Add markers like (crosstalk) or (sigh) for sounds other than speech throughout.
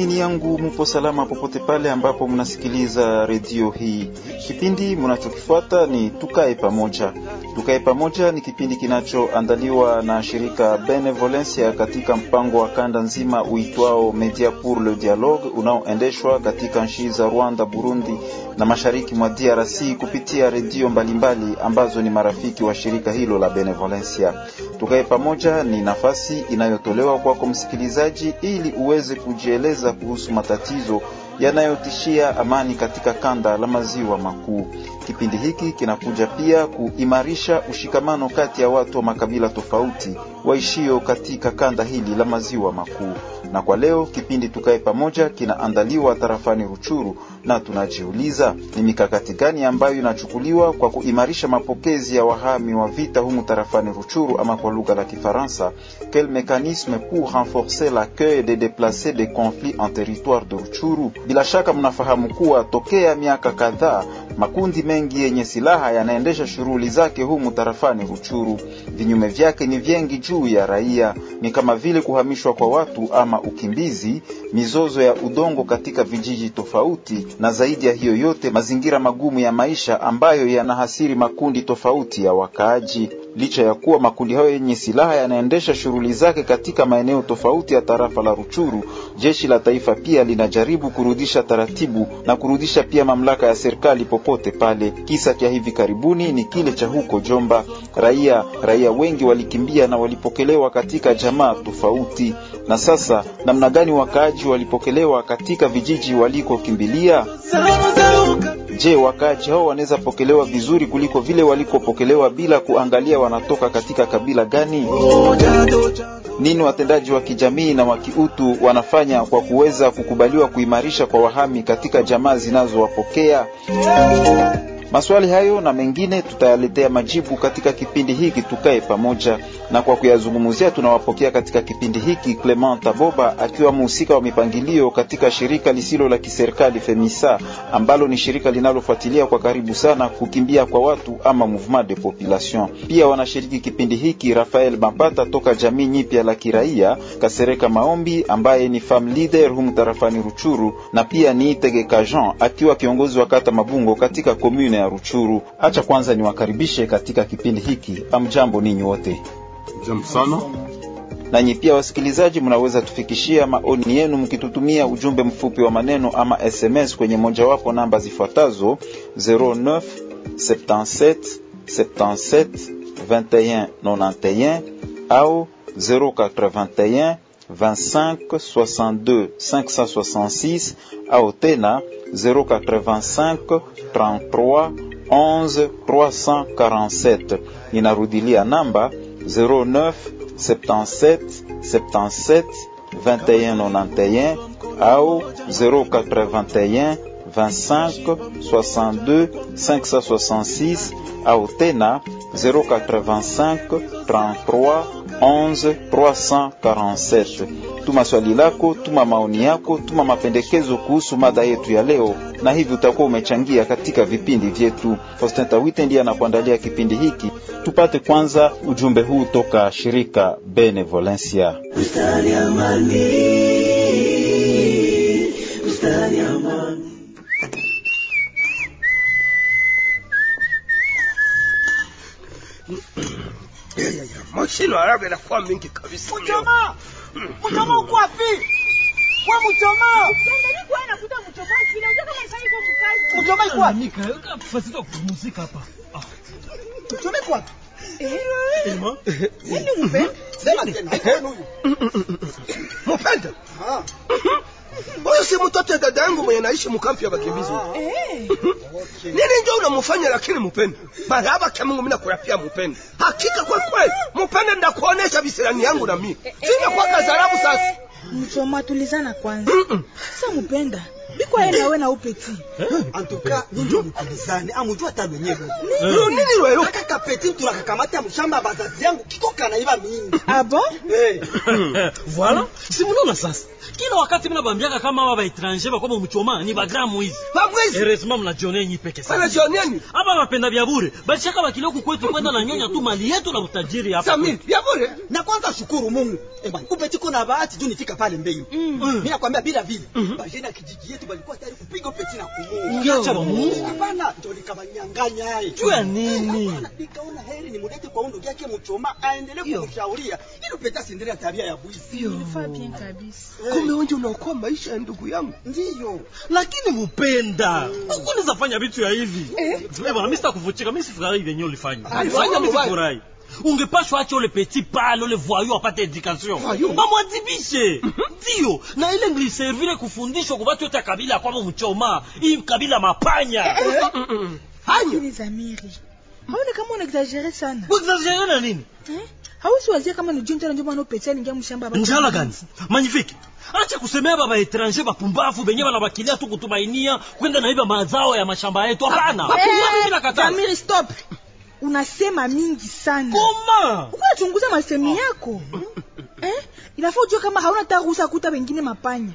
Ni matumaini yangu mupo salama popote pale ambapo mnasikiliza redio hii. Kipindi mnachokifuata ni tukae pamoja. Tukae pamoja ni kipindi kinachoandaliwa na shirika Benevolencia katika mpango wa kanda nzima uitwao Media pour le Dialogue unaoendeshwa katika nchi za Rwanda, Burundi na mashariki mwa DRC kupitia redio mbalimbali ambazo ni marafiki wa shirika hilo la Benevolencia. Tukae pamoja ni nafasi inayotolewa kwako msikilizaji, ili uweze kujieleza kuhusu matatizo yanayotishia amani katika kanda la maziwa makuu. Kipindi hiki kinakuja pia kuimarisha ushikamano kati ya watu wa makabila tofauti waishio katika kanda hili la maziwa makuu. Na kwa leo kipindi tukae pamoja kinaandaliwa tarafani Ruchuru, na tunajiuliza ni mikakati gani ambayo inachukuliwa kwa kuimarisha mapokezi ya wahami wa vita humu tarafani Ruchuru, ama kwa lugha la Kifaransa, quel mécanisme pour renforcer l'accueil des déplacés des conflits en territoire de Ruchuru. Bila shaka mnafahamu kuwa tokea miaka kadhaa makundi mengi yenye silaha yanaendesha shughuli zake humu tarafani Ruchuru. Vinyume vyake ni vyengi juu ya raia, ni kama vile kuhamishwa kwa watu ama ukimbizi, mizozo ya udongo katika vijiji tofauti, na zaidi ya hiyo yote, mazingira magumu ya maisha ambayo yanahasiri makundi tofauti ya wakaaji. Licha ya kuwa makundi hayo yenye silaha yanaendesha shughuli zake katika maeneo tofauti ya tarafa la Ruchuru, jeshi la taifa pia linajaribu kurudisha taratibu na kurudisha pia mamlaka ya serikali popote pale. Kisa cha hivi karibuni ni kile cha huko Jomba. Raia raia wengi walikimbia na walipokelewa katika jamaa tofauti. Na sasa namna gani wakaaji walipokelewa katika vijiji walikokimbilia? Je, wakaaji hao wanaweza pokelewa vizuri kuliko vile walikopokelewa bila kuangalia wanatoka katika kabila gani? Nini watendaji wa kijamii na wa kiutu wanafanya kwa kuweza kukubaliwa kuimarisha kwa wahami katika jamaa zinazowapokea? Maswali hayo na mengine tutayaletea majibu katika kipindi hiki tukae pamoja, na kwa kuyazungumzia tunawapokea katika kipindi hiki Clement Taboba akiwa mhusika wa mipangilio katika shirika lisilo la kiserikali Femisa, ambalo ni shirika linalofuatilia kwa karibu sana kukimbia kwa watu ama mouvement de population. Pia wanashiriki kipindi hiki Rafael Mapata toka jamii nyipya la kiraia Kasereka Maombi ambaye ni fam leader humu tarafani Ruchuru, na pia ni Itege Jean akiwa kiongozi wa kata Mabungo katika komune ya Ruchuru. Acha kwanza niwakaribishe katika kipindi hiki. Amjambo ninyi wote. Jambo sana. Nanyi pia wasikilizaji, mnaweza tufikishia maoni yenu mkitutumia ujumbe mfupi wa maneno ama SMS kwenye mojawapo namba zifuatazo 09 77 77 21 91 au 081 25 62 566 au tena 085 33 11 347. Ninarudilia namba 09 77 77 21 91 au 081 25 62 566 au tena 085 33 11 347. Tuma swali lako, tuma maoni yako, tuma mapendekezo kuhusu mada yetu ya leo, na hivi utakuwa umechangia katika vipindi vyetu. Faustin Tawite ndiye anakuandalia kipindi hiki. Tupate kwanza ujumbe huu toka shirika Benevolencia. Mashino haraka inakuwa mingi kabisa. Mchoma! Mchoma uko wapi? Kwa mchoma! Mchoma iko wapi? Fasi kwa kupumzika hapa. Mchoma iko wapi? Ema? Nini mpenda? Sema tena? Mpenda? Ah. Huyu si mtoto ya dada yangu mwenye naishi mkampi ya wakimbizi. (laughs) Nini ndio unamfanya lakini mupende? Baraba kama Mungu mimi nakurapia mupende. Hakika kwa kweli mupende ndakuonesha visirani yangu na mimi. Sina kwa kazarabu sasa. Mchoma, tulizana kwanza. Sasa mpenda, biko yeye nawe na upeti. Antuka nyinjo mkulizane amujua hata wenyewe nini lwelo aka kapeti tulakakamata mshamba ya bazazi yangu kiko kanaiba mingi. Abo Eh, (coughs) Voilà. Si mnaona sasa. Kila wakati mimi nabambiaka kama aba étranger bakoba mchoma ni hizi. babwizi Heureusement mnajionea nyi peke sana sana. jionieni Aba bapenda vya bure. Balishaka bakilio kwetu kwenda na nyonya tu mali yetu na utajiri hapa. samir ya bure? Na kwanza shukuru mungu. Eh bwana upeti kuna bahati juu nifika pale mbele. Mimi nakwambia bila vile. Bajeni ya kijiji yetu balikuwa tayari kupiga peti na kumuua. Ungeacha hapana ndio nikabanyanganya hai Juu ya nini? Hapana, nikaona heri nimulete kwa undu yake mchoma aendelee kumshauria ili peti asiendelee tabia ya bwizi ilifaa bien kabisa. Kumbe wewe unaokoa maisha ya ndugu yangu. Ndio, Lakini mupenda. Huko unaweza fanya vitu ya hivi. Eh? Bwana mimi sitakuvuchika mimi sifurahi venye ulifanya. Alifanya mimi sifurahi. Ungepashwa acha ule petit pale ule voyou apate education. Voyou? Bamwadhibishe. Ndio. Na ile ngiliservire kufundishwa kwa watu wote ya kabila kwamba mchoma. Hii kabila mapanya. zamiri haone kama unaexagere sana Kuexagere na nini? eh? hausi wazia kama ni junta ndio maana upetia ningia mshamba njala gani magnifique acha kusemea baba etranger bapumbavu benye banabakilia tu kutumainia kwenda naiba mazao ya mashamba yetu hapana hey, mimi nakataa zamiri stop unasema mingi sana. Koma unachunguza masemi yako? (laughs) Eh? inafaa ujue kama hauna hata ruhusa kuta wengine mapanya.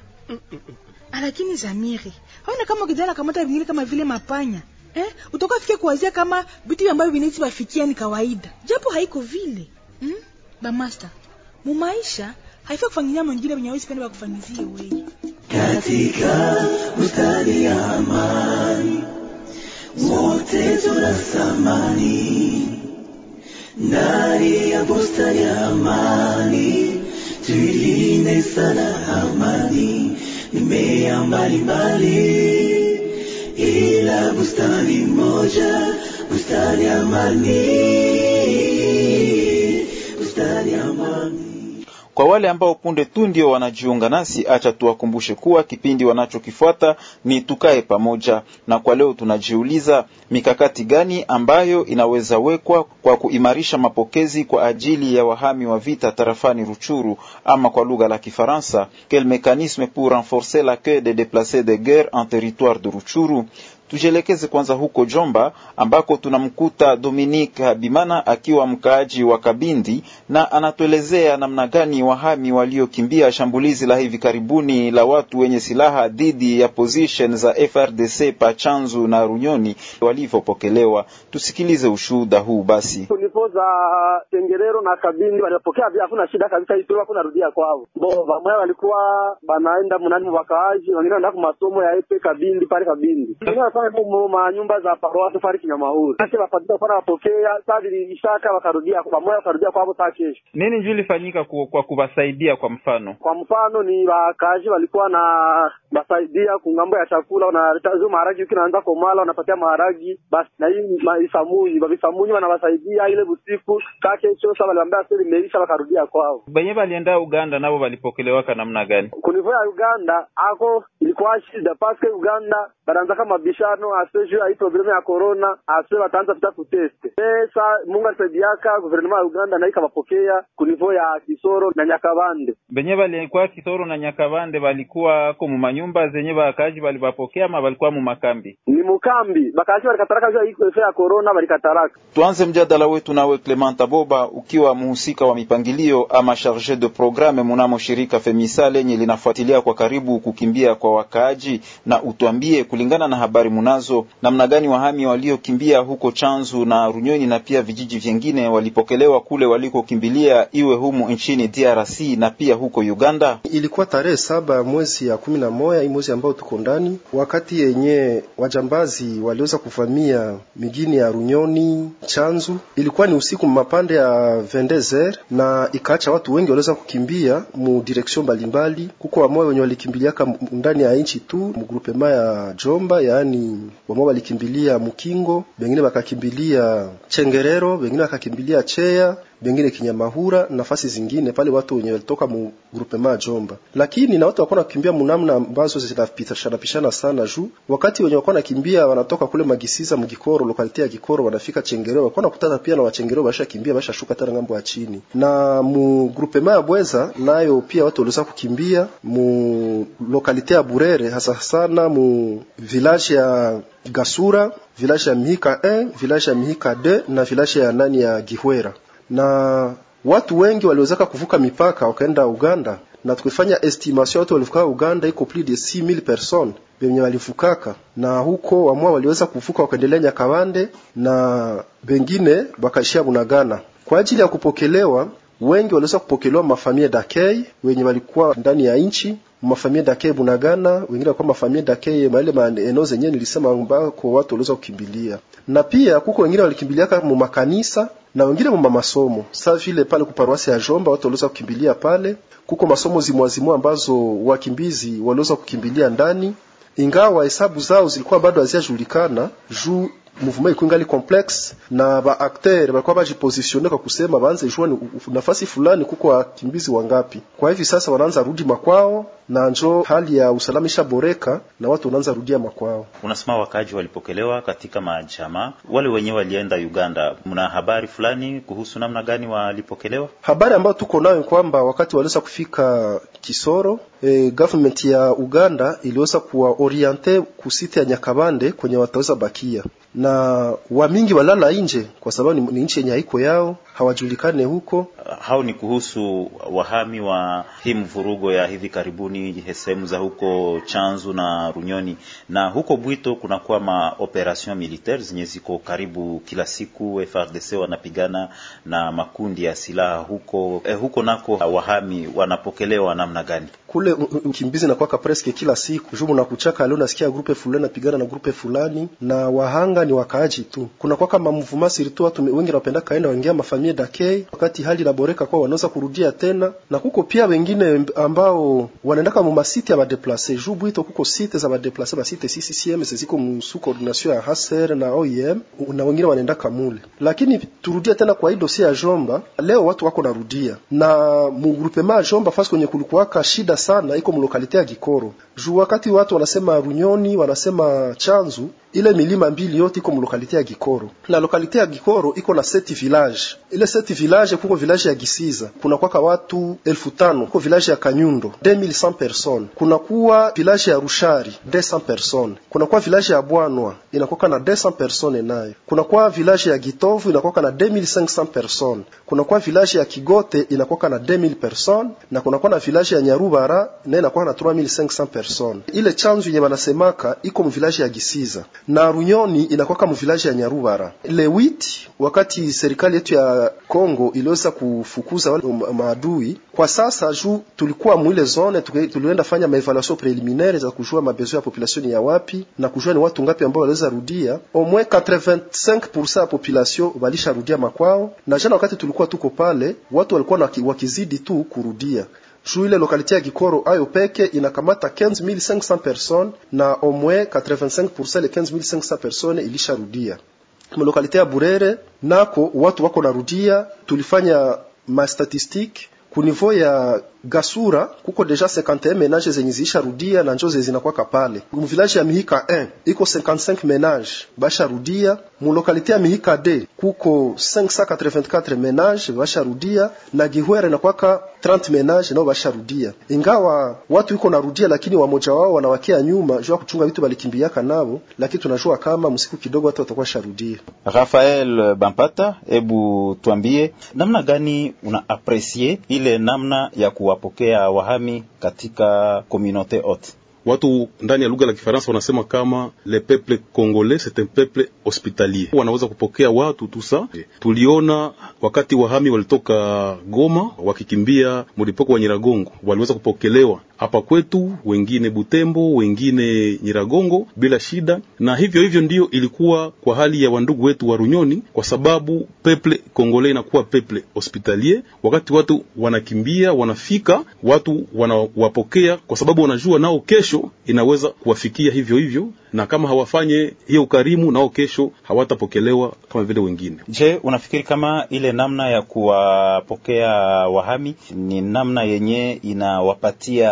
Lakini zamiri haona kama kijana kamata wengine kama vile mapanya? Eh? utoka fike kuwazia kama vitu ambavyo vinawezi wafikia ni kawaida. Japo haiko vile. Hmm? bamaster mumaisha haifai kufanyilia mwingine mwenye hawezi penda wakufanyizie wewe. Katika bustani ya amani wote tuna thamani ndani ya bustani ya amani tuilinde sana amani mimea mbalimbali ila bustani moja bustani ya amani bustani ya amani Kwa wale ambao punde tu ndio wanajiunga nasi, acha tuwakumbushe kuwa kipindi wanachokifuata ni tukae pamoja, na kwa leo tunajiuliza mikakati gani ambayo inaweza wekwa kwa kuimarisha mapokezi kwa ajili ya wahami wa vita tarafani Ruchuru, ama kwa lugha la Kifaransa, quel mécanisme pour renforcer l'accueil des déplacés de guerre en territoire de Ruchuru. Tujielekeze kwanza huko Jomba ambako tunamkuta dominik Habimana akiwa mkaaji wa Kabindi na anatuelezea namna gani wahami waliokimbia shambulizi la hivi karibuni la watu wenye silaha dhidi ya position za FRDC Pachanzu na Runyoni walivyopokelewa. Tusikilize ushuhuda huu basi. tulipoza Tengerero na Kabindi walipokea vya hakuna shida kabisa, itu kuna rudia kwao. Bo walikuwa banaenda mnani wakaaji, wengine wanaenda kwa masomo ya epe Kabindi pale Kabindi, wanafanya mu nyumba za paroasi na mahuri Sasa wapadri kwa wapokea saa mishaka wakarudia bamoya wakarudia kwao saa kesho. Nini njoo ilifanyika ku, kwa kuwasaidia kwa mfano? Kwa mfano ni wakaji walikuwa na basaidia kungambo ya chakula, wanaleta hizo maharagi, yuki naanza komala, wanapatia maharagi basi, na hii maisamunyi babisamunyi wanawasaidia ile busiku kakesho. Sasa waliambia sasa limeisha, wakarudia kwao. Benye Walienda Uganda nabo walipokelewaka namna gani? kunivo ya Uganda ako ilikuwa shida paske Uganda banaanza kama bishano ase juu ya ya corona ase wataanza vita kuteste pesa. Mungu alisaidiaka guvernema ya Uganda na ikawapokea kunivo ya Kisoro na Nyakabande. Benye balikuwa Kisoro na Nyakabande balikuwa ko mu manyumba zenye bakaji balibapokea ama balikuwa mu makambi? Ni mukambi bakaji walikataraka juu ya corona walikataraka. Tuanze mjadala wetu nawe Clement Aboba, ukiwa mhusika wa mipangilio ama charge de programme munamo shirika Femisa lenye linafuatilia kwa karibu kukimbia kwa wakaaji, na utwambie kulingana na habari munazo, namna gani wahami waliokimbia huko Chanzu na Runyoni na pia vijiji vyengine walipokelewa kule walikokimbilia, iwe humu nchini DRC na pia huko Uganda. Ilikuwa tarehe saba mwezi ya kumi na moja hii mwezi ambao tuko ndani, wakati yenye wajambazi waliweza kuvamia migini ya Runyoni, Chanzu. Ilikuwa ni usiku mapande ya vendezer na ikaacha watu wengi waliweza kukimbia mu direction mbalimbali. Kuko wamoya wenye walikimbiliaka ndani ya nchi tu mu groupement ya Jomba, yaani wamoja walikimbilia Mukingo, wengine wakakimbilia Chengerero, wengine wakakimbilia Cheya bengine Kinyamahura, nafasi zingine pale watu wenye walitoka mu groupement Jomba, lakini na watu wako nakimbia munamna ambazo zinapishana pishana sana juu. Wakati wenye wako nakimbia wanatoka kule Magisiza mgikoro lokalite ya Gikoro wanafika Chengereo, wako nakutana pia na Wachengereo basha kimbia basha shuka tena ng'ambo ya chini, na mu groupement ya Bweza nayo pia watu waliweza kukimbia mu lokalite ya Burere, hasa sana mu village ya Gasura, village ya Mihika 1, village ya Mihika 2 na village ya nani ya Gihwera. Na watu wengi waliwezeka kuvuka mipaka wakaenda Uganda, na tukifanya estimation watu walivuka Uganda iko plus de 6000 personnes benye walivukaka, na huko wamwa waliweza kuvuka wakaendelea Nyakabande na bengine bakaishia Bunagana. Kwa ajili ya kupokelewa. Wengi waliweza kupokelewa mafamilia dakei wenye walikuwa ndani ya nchi. Mafamilia dakei Bunagana, wengine walikuwa mafamilia dakei maile maeneo zenyewe nilisema ambako watu waliweza kukimbilia, na pia kuko wengine walikimbilia mu makanisa na wengine mumba masomo. Sasa vile pale kuparuasi ya Jomba watu waliweza kukimbilia pale, kuko masomo zimwazimua ambazo wakimbizi waliweza kukimbilia ndani, ingawa hesabu zao zilikuwa bado hazijulikana juu mouvement iko ingali complexe na ba acteur balikuwa bajipositione kwa kusema baanze jua nafasi fulani kuko wakimbizi wangapi. Kwa hivi sasa wanaanza rudi makwao na njo hali ya usalama ishaboreka na watu wanaanza rudia makwao. Unasema wakaaji walipokelewa katika majamaa, wale wenyewe walienda Uganda. Mna habari fulani kuhusu namna gani walipokelewa? Habari ambayo tuko nayo kwamba wakati waliweza kufika Kisoro, e, government ya Uganda iliweza kuwaoriente kusite ya Nyakabande kwenye wataweza bakia na wamingi walala nje kwa sababu ni, nchi yenye haiko yao, hawajulikane huko. Hao ni kuhusu wahami wa hii mvurugo ya hivi karibuni sehemu za huko Chanzu na Runyoni, na huko Bwito kunakuwa ma operation militaire zenye ziko karibu kila siku. FRDC wanapigana na makundi ya silaha huko eh, huko nako wahami wanapokelewa namna gani? Kule ukimbizi nakwaka preske kila siku jumu na kuchaka, leo nasikia grupe fulani napigana na grupe fulani, na wahanga ni wakaaji tu. Kuna kwa kama mvuma siritu, watu wengi wanapenda kaenda waingia mafamilia dakei, wakati hali inaboreka kwa wanaweza kurudia tena, na kuko pia wengine ambao wanaenda kama masite ya badeplace juu Bwito kuko site za badeplace basite CCM ziko msu coordination ya HCR na OIM na wengine wanaenda kamule. lakini turudia tena kwa hii dossier ya Jomba. Leo watu wako narudia na mu groupement Jomba fasi kwenye kulikuwaka shida sana iko mlokalite ya Gikoro juu wakati watu wanasema Runyoni wanasema Chanzu ile milima mbili yote iko mlokalite ya Gikoro. Na lokalite ya Gikoro iko na seti village. Ile seti village kuko village ya Gisiza. Kuna kwaka watu elfu tano kuko village ya Kanyundo 2100 personnes, kuna kuwa village ya Rushari 200 person kuna kuwa village ya Bwanwa inakwaka na 200 personnes nayo, kuna kuwa village ya Gitovu inakwaka na 2500 personnes, kuna kuwa village ya Kigote inakwaka na 2000 personnes. Na kuna kuwa na village ya Nyarubara na inakwaka na 3500 personnes. Ile chanzo yenye wanasemaka iko mvilaji ya Gisiza na Runyoni inakwaka mvilaji ya Nyarubara. Lewiti, wakati serikali yetu ya Kongo iliweza kufukuza wale maadui, kwa sasa juu tulikuwa mwile zone, tulienda fanya maevaluation preliminaire za kujua mabezo ya population ya wapi na kujua ni watu ngapi ambao waliweza rudia. Omwe 85% ya population walisha rudia makwao, na jana wakati tulikuwa tuko pale, watu walikuwa wakizidi tu kurudia juu ile lokalite ya Gikoro ayo peke inakamata 15500 personnes na au moins 85% le 15500 personnes ilisharudia. Mlokalite ya Burere nako watu wako narudia, tulifanya ma statistique ku niveau ya Gasura kuko deja 51 menage zenye ziisharudia na njo zinakwaka pale. Village ya Mihika 1 iko 55 menage basha rudia. Mu lokalite ya Mihika D kuko 584 menage basha rudia na Gihwere na kwaka 30 menage nao basha rudia. Ingawa watu iko narudia, lakini wamoja wao wanawakia nyuma jua kuchunga vitu balikimbiaka nao, lakini tunajua kama msiku kidogo watu watakuwa sharudia. Rafael Bampata, hebu tuambie namna gani una aprecier ile namna ya kuwa wapokea wahami katika komunote ote Watu ndani ya lugha la Kifaransa wanasema kama le peuple congolais c'est un peuple hospitalier, wanaweza kupokea watu tu. Sa. Tuliona wakati wahami walitoka Goma wakikimbia mlipoko wa Nyiragongo, waliweza kupokelewa hapa kwetu, wengine Butembo, wengine Nyiragongo bila shida, na hivyo hivyo ndio ilikuwa kwa hali ya wandugu wetu wa Runyoni, kwa sababu peple Kongole inakuwa peple hospitalier. Wakati watu wanakimbia wanafika, watu wanawapokea kwa sababu wanajua nao kesho inaweza kuwafikia hivyo hivyo, na kama hawafanye hiyo ukarimu, nao kesho hawatapokelewa kama vile wengine. Je, unafikiri kama ile namna ya kuwapokea wahami ni namna yenye inawapatia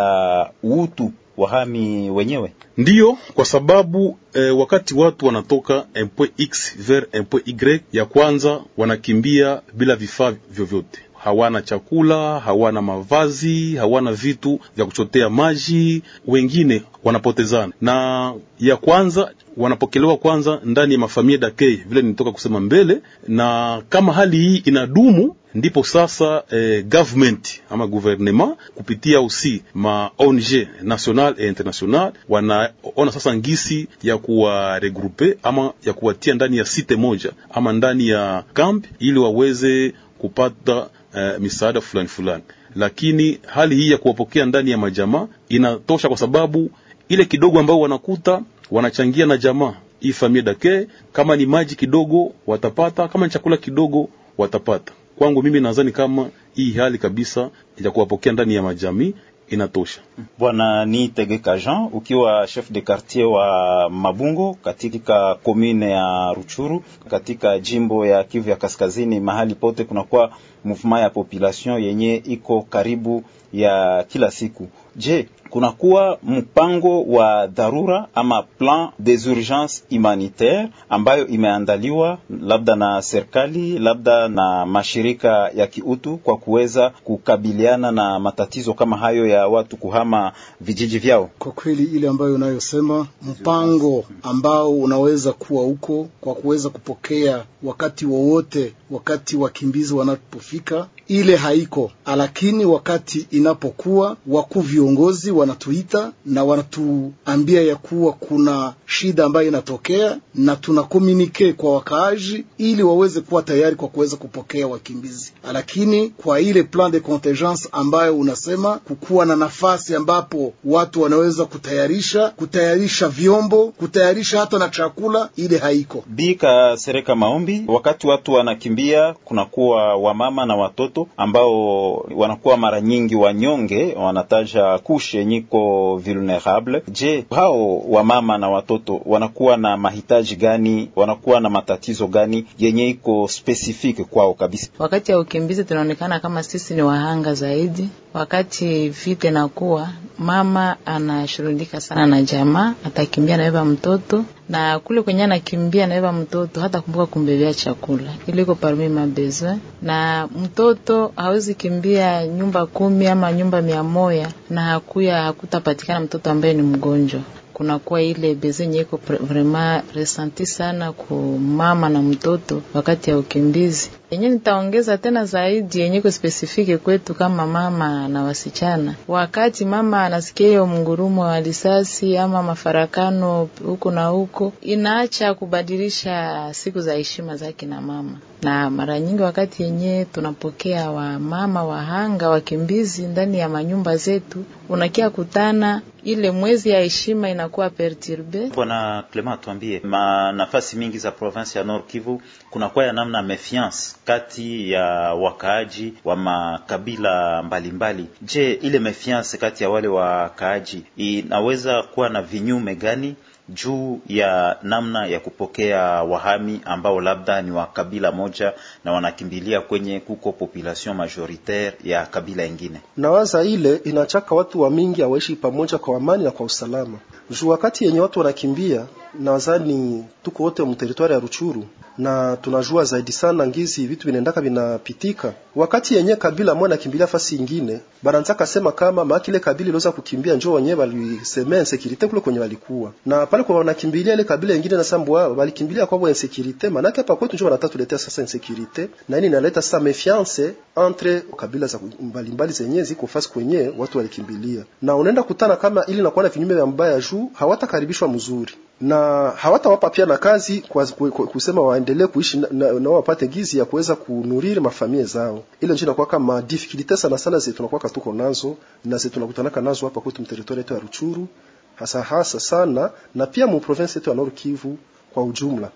utu wahami wenyewe? Ndiyo, kwa sababu eh, wakati watu wanatoka un ver x vers un y, ya kwanza wanakimbia bila vifaa vyovyote hawana chakula, hawana mavazi, hawana vitu vya kuchotea maji, wengine wanapotezana. Na ya kwanza wanapokelewa kwanza ndani ya mafamilia dake vile nilitoka kusema mbele, na kama hali hii inadumu ndipo sasa eh, government ama gouvernement kupitia usi ma ONG national et international wanaona sasa ngisi ya kuwaregrupe ama ya kuwatia ndani ya site moja ama ndani ya camp ili waweze kupata Uh, misaada fulani fulani, lakini hali hii ya kuwapokea ndani ya majamaa inatosha, kwa sababu ile kidogo ambao wanakuta wanachangia na jamaa hii famia dake. Kama ni maji kidogo watapata, kama ni chakula kidogo watapata. Kwangu mimi nadhani kama hii hali kabisa ya kuwapokea ndani ya majamii inatosha. Bwana ni Tegeka Jean, ukiwa chef de quartier wa Mabungo katika komine ya Ruchuru katika jimbo ya Kivu ya Kaskazini, mahali pote kunakuwa mouvement ya population yenye iko karibu ya kila siku. Je, kunakuwa mpango wa dharura ama plan des urgences humanitaires ambayo imeandaliwa labda na serikali labda na mashirika ya kiutu kwa kuweza kukabiliana na matatizo kama hayo ya watu kuhama vijiji vyao? Kwa kweli ile ambayo unayosema mpango ambao unaweza kuwa huko kwa kuweza kupokea wakati wowote, wakati wakimbizi wanapofika ile haiko, lakini wakati inapokuwa wakuu viongozi wanatuita na wanatuambia ya kuwa kuna shida ambayo inatokea, na tuna komunike kwa wakaaji ili waweze kuwa tayari kwa kuweza kupokea wakimbizi. Lakini kwa ile plan de contingence ambayo unasema kukuwa na nafasi ambapo watu wanaweza kutayarisha kutayarisha vyombo kutayarisha hata na chakula, ile haiko. Bika Sereka Maombi, wakati watu wanakimbia, kunakuwa wamama na watoto ambao wanakuwa mara nyingi wanyonge, wanataja kushe nyiko vulnerable. Je, hao wamama na watoto wanakuwa na mahitaji gani? Wanakuwa na matatizo gani yenye iko specific kwao kabisa? Wakati ya ukimbizi tunaonekana kama sisi ni wahanga zaidi. Wakati vita inakuwa, mama anashurudika sana na jamaa, atakimbia nabeba mtoto na kule kwenye anakimbia naeva mtoto hata kumbuka kumbebea chakula. Iliko parmi mabesoin, na mtoto hawezi kimbia nyumba kumi ama nyumba mia moya na hakuya hakutapatikana mtoto ambaye ni mgonjwa. Kunakuwa ile bezenye iko vraiment resenti sana ku mama na mtoto wakati ya ukimbizi. Yenye nitaongeza tena zaidi yenye ko spesifike kwetu kama mama na wasichana, wakati mama anasikia hiyo mngurumo wa risasi ama mafarakano huku na huko, inaacha kubadilisha siku za heshima zake na mama. Na mara nyingi wakati yenye tunapokea wamama wahanga wakimbizi ndani ya manyumba zetu, unakia kutana ile mwezi ya heshima inakuwa perturbe. Bwana Clement, tuambie, ma nafasi mingi za province ya Nord Kivu kunakuwa ya namna mefiance kati ya wakaaji wa makabila mbalimbali mbali. Je, ile mefiance kati ya wale wakaaji inaweza kuwa na vinyume gani juu ya namna ya kupokea wahami ambao labda ni wa kabila moja na wanakimbilia kwenye kuko population majoritaire ya kabila ingine. Nawaza ile inachaka watu wa mingi awaishi pamoja kwa amani na kwa usalama. Juu wakati yenye watu wanakimbia, nazani tuko wote mteritwari ya Ruchuru na tunajua zaidi sana ngizi vitu vinaendaka vinapitika. Wakati yenye kabila moja nakimbilia fasi ingine, bananza sema kama makile kabila iliweza kukimbia njoo wenyewe walisemea insecurity kule kwenye walikuwa. Na pale kwa wanakimbilia ile kabila nyingine na sambu wao walikimbilia kwa insecurity, manake hapa kwetu njoo wanataka tuletea sasa insecurity. Na nini inaleta sasa méfiance entre kabila za mbalimbali zenye ziko fasi kwenye watu walikimbilia. Na unaenda kutana kama ili na vinyume vya mbaya juu hawatakaribishwa mzuri na hawatawapa pia na kazi kwa, kwa, kwa kusema waendelee kuishi na, na, na wapate gizi ya kuweza kunuriri mafamilia zao. Ile njina inakuwa kama difficulty sana sana zetu tunakuwa tuko nazo na zetu tunakutanaka nazo hapa kwetu mteritori yetu ya Ruchuru hasa hasa sana na pia mu province yetu ya Nord Kivu kwa ujumla.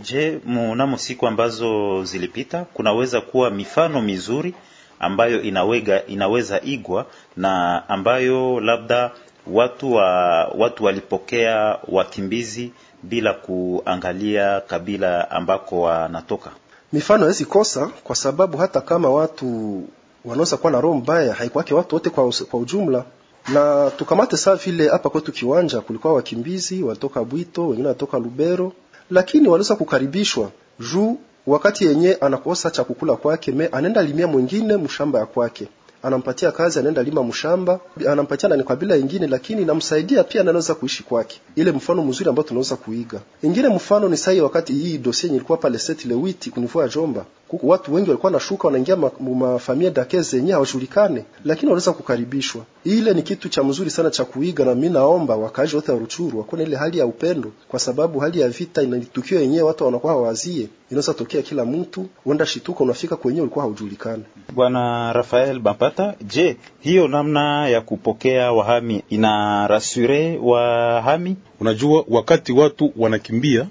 Je, mnamo siku ambazo zilipita kunaweza kuwa mifano mizuri ambayo inawega, inaweza igwa na ambayo labda watu wa watu walipokea wakimbizi bila kuangalia kabila ambako wanatoka. Mifano hawezi kosa, kwa sababu hata kama watu wanaweza kuwa na roho mbaya, haikuwake watu wote kwa, kwa ujumla. Na tukamate saa vile hapa kwetu Kiwanja kulikuwa wakimbizi walitoka Bwito, wengine walitoka Lubero, lakini waliweza kukaribishwa juu wakati yenye anakosa cha kukula kwake, me anaenda limia mwingine mshamba ya kwake anampatia kazi, anaenda lima mshamba, anampatia ni kabila ingine, lakini namsaidia pia, anaweza kuishi kwake. Ile mfano mzuri ambao tunaweza kuiga. Ingine mfano ni sahi, wakati hii dossier ilikuwa pale Set Lewiti kunivua Jomba, kuku watu wengi walikuwa nashuka wanaingia mafamilia dake zenye hawajulikane, lakini wanaweza kukaribishwa. Ile ni kitu cha mzuri sana cha kuiga, na mimi naomba wakaaji wote wa Ruchuru wakuwe ile hali ya upendo, kwa sababu hali ya vita inatukio yenyewe watu wanakuwa hawazie, inaweza tokea kila mtu, uenda shituka unafika kwenyewe ulikuwa haujulikane. Bwana Rafael Bampata, je, hiyo namna ya kupokea wahami ina rasure wahami? Unajua, wakati watu wanakimbia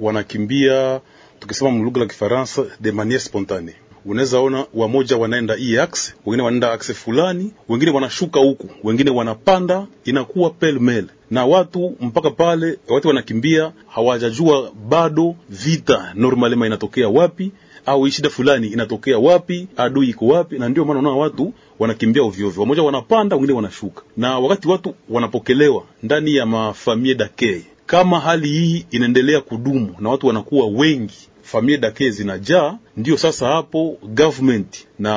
wanakimbia, tukisema mlugha la Kifaransa, de maniere spontane unaweza ona wamoja wanaenda hii axe, wengine wanaenda axe fulani, wengine wanashuka huku, wengine wanapanda, inakuwa pel mel na watu mpaka pale watu wanakimbia, hawajajua bado vita normalema inatokea wapi au shida fulani inatokea wapi, adui iko wapi, na ndio maana unaona watu wanakimbia ovyo ovyo, wamoja wanapanda, wengine wanashuka. Na wakati watu wanapokelewa ndani ya mafamie dakei, kama hali hii inaendelea kudumu na watu wanakuwa wengi famie dake zinajaa, ndio sasa hapo government na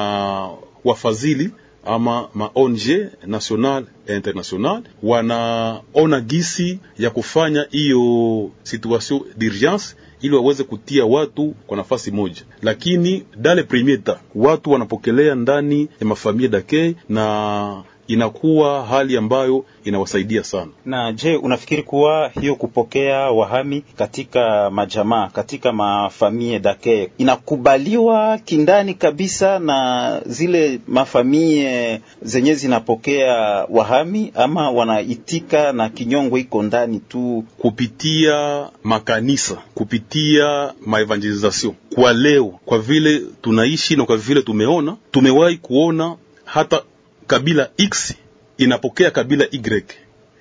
wafadhili ama ma ONG national international wanaona gisi ya kufanya hiyo situation d'urgence ili waweze kutia watu kwa nafasi moja, lakini dale premier ta watu wanapokelea ndani ya mafamilia dake na inakuwa hali ambayo inawasaidia sana. Na je, unafikiri kuwa hiyo kupokea wahami katika majamaa katika mafamie dake inakubaliwa kindani kabisa na zile mafamie zenye zinapokea wahami, ama wanaitika na kinyongo iko ndani tu kupitia makanisa, kupitia maevangelization? Kwa leo, kwa vile tunaishi na kwa vile tumeona, tumewahi kuona hata kabila X inapokea kabila Y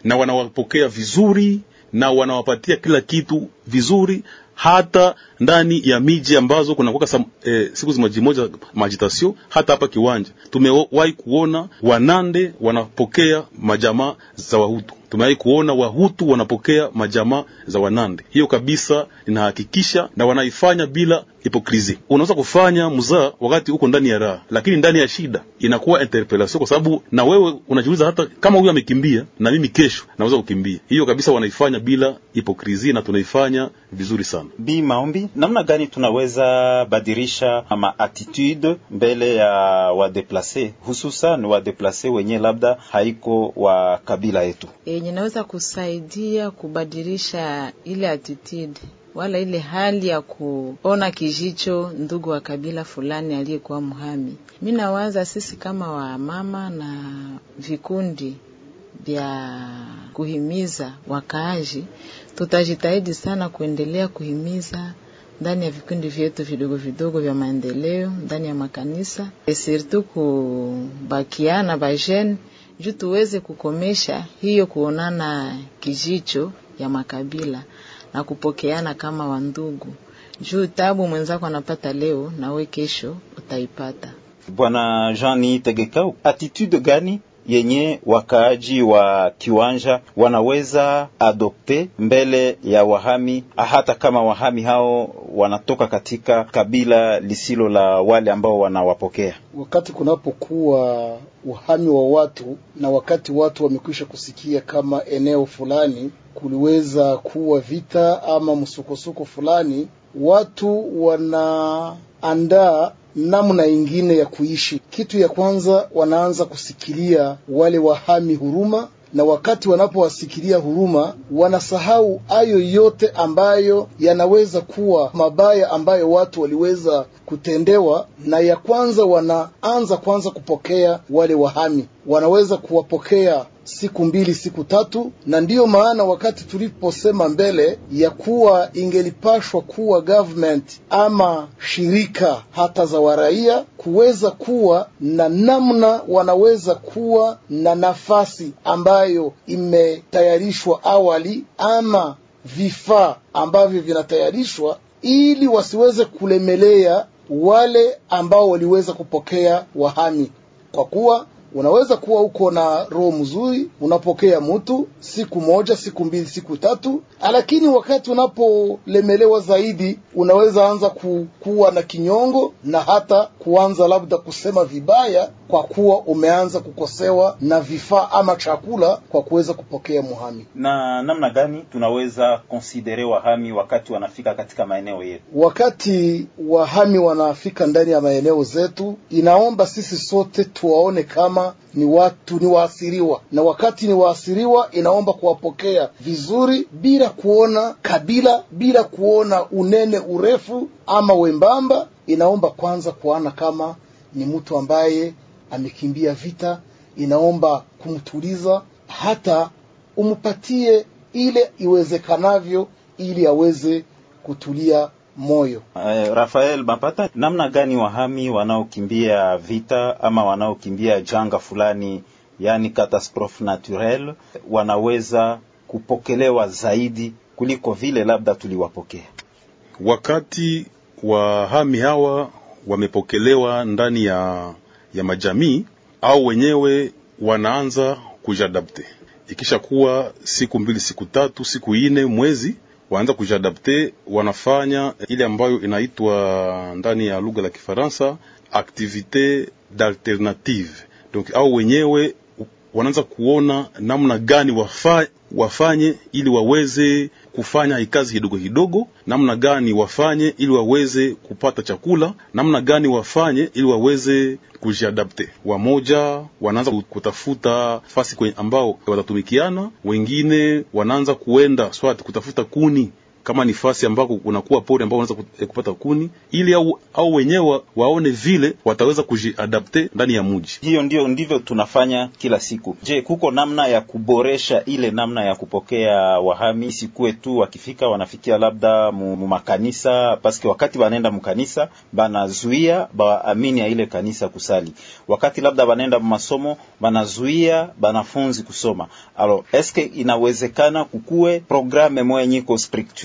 na wanawapokea vizuri na wanawapatia kila kitu vizuri, hata ndani ya miji ambazo kuna kwa eh, siku zimajimoja majitasio. Hata hapa Kiwanja tumewahi kuona Wanande wanapokea majamaa za Wahutu, tumewahi kuona Wahutu wanapokea majamaa za Wanande. Hiyo kabisa inahakikisha na wanaifanya bila hipokrisi. Unaweza kufanya mzaa wakati uko ndani ya raha, lakini ndani ya shida inakuwa interpellation, kwa sababu na wewe unajiuliza, hata kama huyu amekimbia na mimi kesho naweza kukimbia. Hiyo kabisa wanaifanya bila hipokrizi na tunaifanya vizuri sana. Bi Maombi, namna gani tunaweza badilisha ama attitude mbele ya wadeplase, hususan wadeplase wenye labda haiko wa kabila yetu, yenye naweza kusaidia kubadilisha ile attitude wala ile hali ya kuona kijicho ndugu wa kabila fulani aliyekuwa mhami. Mi nawaza sisi kama wamama na vikundi vya kuhimiza wakaaji, tutajitahidi sana kuendelea kuhimiza ndani ya vikundi vyetu vidogo vidogo vya maendeleo ndani ya makanisa, surtout kubakiana bajene juu tuweze kukomesha hiyo kuonana kijicho ya makabila na kupokeana kama wandugu, juu tabu mwenzako anapata leo na we kesho utaipata. Bwana Jean Tegekau, attitude gani yenye wakaaji wa Kiwanja wanaweza adopte mbele ya wahami, hata kama wahami hao wanatoka katika kabila lisilo la wale ambao wanawapokea? Wakati kunapokuwa uhami wa watu na wakati watu wamekwisha kusikia kama eneo fulani kuliweza kuwa vita ama msukosuko fulani, watu wanaandaa namna ingine ya kuishi. Kitu ya kwanza, wanaanza kusikilia wale wahami huruma, na wakati wanapowasikilia huruma, wanasahau hayo yote ambayo yanaweza kuwa mabaya ambayo watu waliweza kutendewa, na ya kwanza wanaanza kwanza kupokea wale wahami, wanaweza kuwapokea siku mbili siku tatu, na ndiyo maana wakati tuliposema mbele ya kuwa ingelipashwa kuwa government ama shirika hata za waraia kuweza kuwa na namna wanaweza kuwa na nafasi ambayo imetayarishwa awali ama vifaa ambavyo vinatayarishwa ili wasiweze kulemelea wale ambao waliweza kupokea wahami, kwa kuwa unaweza kuwa uko na roho mzuri, unapokea mtu siku moja, siku mbili, siku tatu, lakini wakati unapolemelewa zaidi, unaweza anza ku, kuwa na kinyongo na hata kuanza labda kusema vibaya, kwa kuwa umeanza kukosewa na vifaa ama chakula kwa kuweza kupokea muhami. Na namna gani tunaweza konsidere wahami wakati wanafika katika maeneo yetu? Wakati wahami wanafika ndani ya maeneo zetu, inaomba sisi sote tuwaone kama ni watu ni waasiriwa, na wakati ni waasiriwa, inaomba kuwapokea vizuri, bila kuona kabila, bila kuona unene, urefu ama wembamba. Inaomba kwanza kuana kama ni mtu ambaye amekimbia vita. Inaomba kumtuliza, hata umpatie ile iwezekanavyo, ili aweze kutulia moyo. Uh, Rafael Mapata, namna gani wahami wanaokimbia vita ama wanaokimbia janga fulani, yani catastrophe naturelle, wanaweza kupokelewa zaidi kuliko vile labda tuliwapokea? Wakati wahami hawa wamepokelewa ndani ya, ya majamii au wenyewe wanaanza kujadapte, ikisha kuwa siku mbili, siku tatu, siku ine, mwezi waanza kujadapte, wanafanya ile ambayo inaitwa ndani ya lugha la Kifaransa activite d'alternative. Donc au wenyewe wanaanza kuona namna gani wafa, wafanye ili waweze kufanya kazi kidogo kidogo, namna gani wafanye ili waweze kupata chakula, namna gani wafanye ili waweze kujiadapte. Wamoja wanaanza kutafuta fasi kwenye ambao watatumikiana, wengine wanaanza kuenda swati kutafuta kuni kama ni fasi ambako kunakuwa pori ambao wanaweza kupata kuni ili au, au wenyewe waone vile wataweza kujiadapte ndani ya mji. Hiyo ndio ndivyo tunafanya kila siku. Je, kuko namna ya kuboresha ile namna ya kupokea wahami, sikuwe tu wakifika wanafikia labda mumakanisa, mu makanisa paske wakati wanaenda mkanisa banazuia baamini ya ile kanisa kusali, wakati labda wanaenda masomo banazuia banafunzi kusoma. Alors eske inawezekana kukuwe programe moya nyiko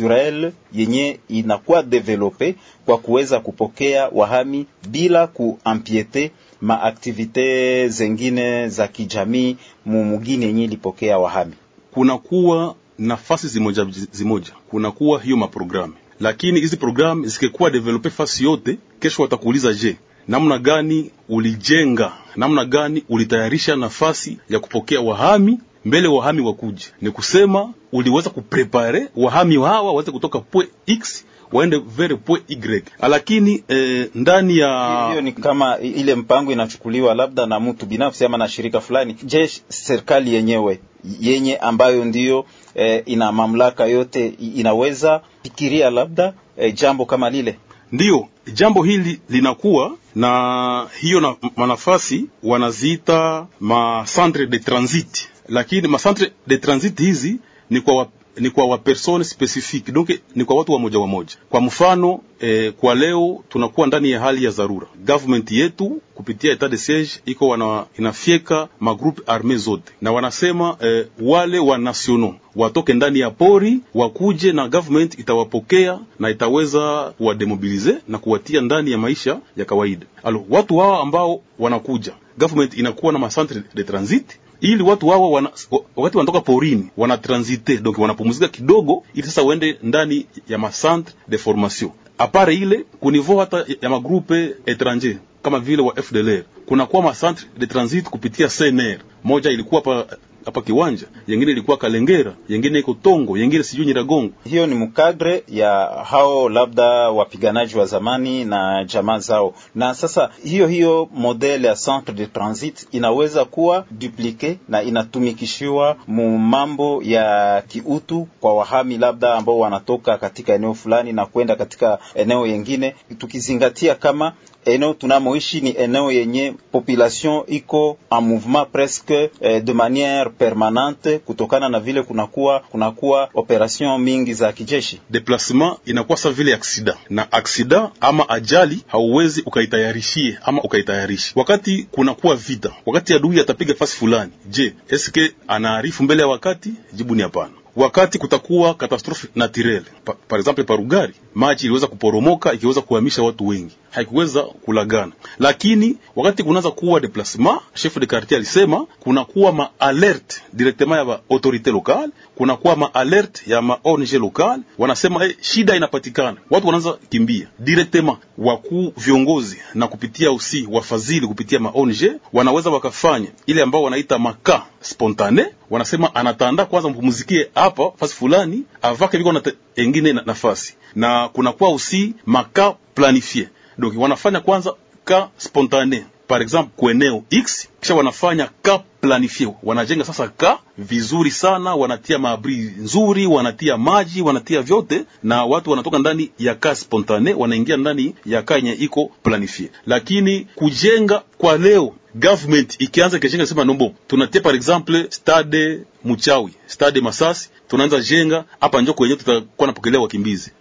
structure yenye inakuwa develope kwa kuweza kupokea wahami bila kuampiete maaktivite zengine za kijamii mumugini yenye ilipokea wahami. Kunakuwa nafasi zimoja zimoja, kunakuwa hiyo maprogramu, lakini hizi programu zikikuwa develope fasi yote, kesho watakuuliza je, namna gani ulijenga, namna gani ulitayarisha nafasi ya kupokea wahami mbele wahami wakuje, ni kusema uliweza kuprepare wahami hawa waweze kutoka pwe x waende vere pwe y, lakini eh, ndani ya hiyo ni kama ile mpango inachukuliwa labda na mtu binafsi ama na shirika fulani. Je, serikali yenyewe yenye ambayo ndiyo eh, ina mamlaka yote inaweza fikiria labda eh, jambo kama lile? Ndiyo, jambo hili linakuwa na hiyo na manafasi wanaziita ma centre de transit lakini macentre de transit hizi ni kwa wa, ni kwa wapersone specific donc ni kwa watu wa moja wa moja. Kwa mfano eh, kwa leo tunakuwa ndani ya hali ya dharura. Government yetu kupitia etat de siege iko wana inafieka magroupe arme zote na wanasema eh, wale wa nationaux watoke ndani ya pori wakuje, na government itawapokea na itaweza kuwademobilize na kuwatia ndani ya maisha ya kawaida. Alo, watu hao ambao wanakuja, government inakuwa na macentre de transit ili watu wao wana, wakati wanatoka porini wanatransite donc wanapumzika kidogo, ili sasa waende ndani ya macentre de formation apare ile kunivou hata ya magrupe etranger kama vile wa FDLR kunakuwa macentre de transit kupitia CNR. Moja ilikuwa pa hapa Kiwanja, yengine ilikuwa Kalengera, yengine iko Tongo, yengine sijui Nyiragongo. Hiyo ni mkadre ya hao labda wapiganaji wa zamani na jamaa zao. Na sasa hiyo hiyo model ya centre de transit inaweza kuwa duplike na inatumikishiwa mu mambo ya kiutu kwa wahami labda ambao wanatoka katika eneo fulani na kwenda katika eneo yengine, tukizingatia kama eneo tunamoishi ni eneo yenye population iko en mouvement presque eh, de manière permanente, kutokana na vile kunakuwa kunakuwa operation mingi za kijeshi. Deplasement inakuwa sa vile aksida na aksida ama ajali, hauwezi ukaitayarishie ama ukaitayarishi wakati kunakuwa vita, wakati adui atapiga fasi fulani. Je, eske anaarifu mbele ya wakati? Jibu ni hapana. Wakati kutakuwa katastrofe naturelle pa, par exemple parugari maji iliweza kuporomoka ikiweza kuhamisha watu wengi, haikuweza kulagana. Lakini wakati kunaanza kuwa deplasema, chef de quartier alisema kunakuwa ma alerte directement ya ba autorite lokale, kunakuwa ma alerte ya ma ONG locale, wanasema eh, shida inapatikana, watu wanaanza kimbia. Directement. Wakuu viongozi na kupitia usi wafadhili kupitia ma ONG wanaweza wakafanya ile ambao wanaita maka spontane, wanasema anatanda kwanza mpumuzikie hapa fasi fulani avake viko na engine na nafasi. Na kunakuwa usi maka planifie, donc wanafanya kwanza ka spontane. Par exemple kueneo X, kisha wanafanya ka planifie, wanajenga sasa ka vizuri sana, wanatia maabri nzuri, wanatia maji, wanatia vyote, na watu wanatoka ndani ya ka spontane, wanaingia ndani ya ka yenye iko planifie. Lakini kujenga kwa leo government ikianza ikijenga sema nombo, tunatia par exemple stade Muchawi, stade Masasi, tunaanza jenga hapa njoo kwenye tutakuwa napokelea wakimbizi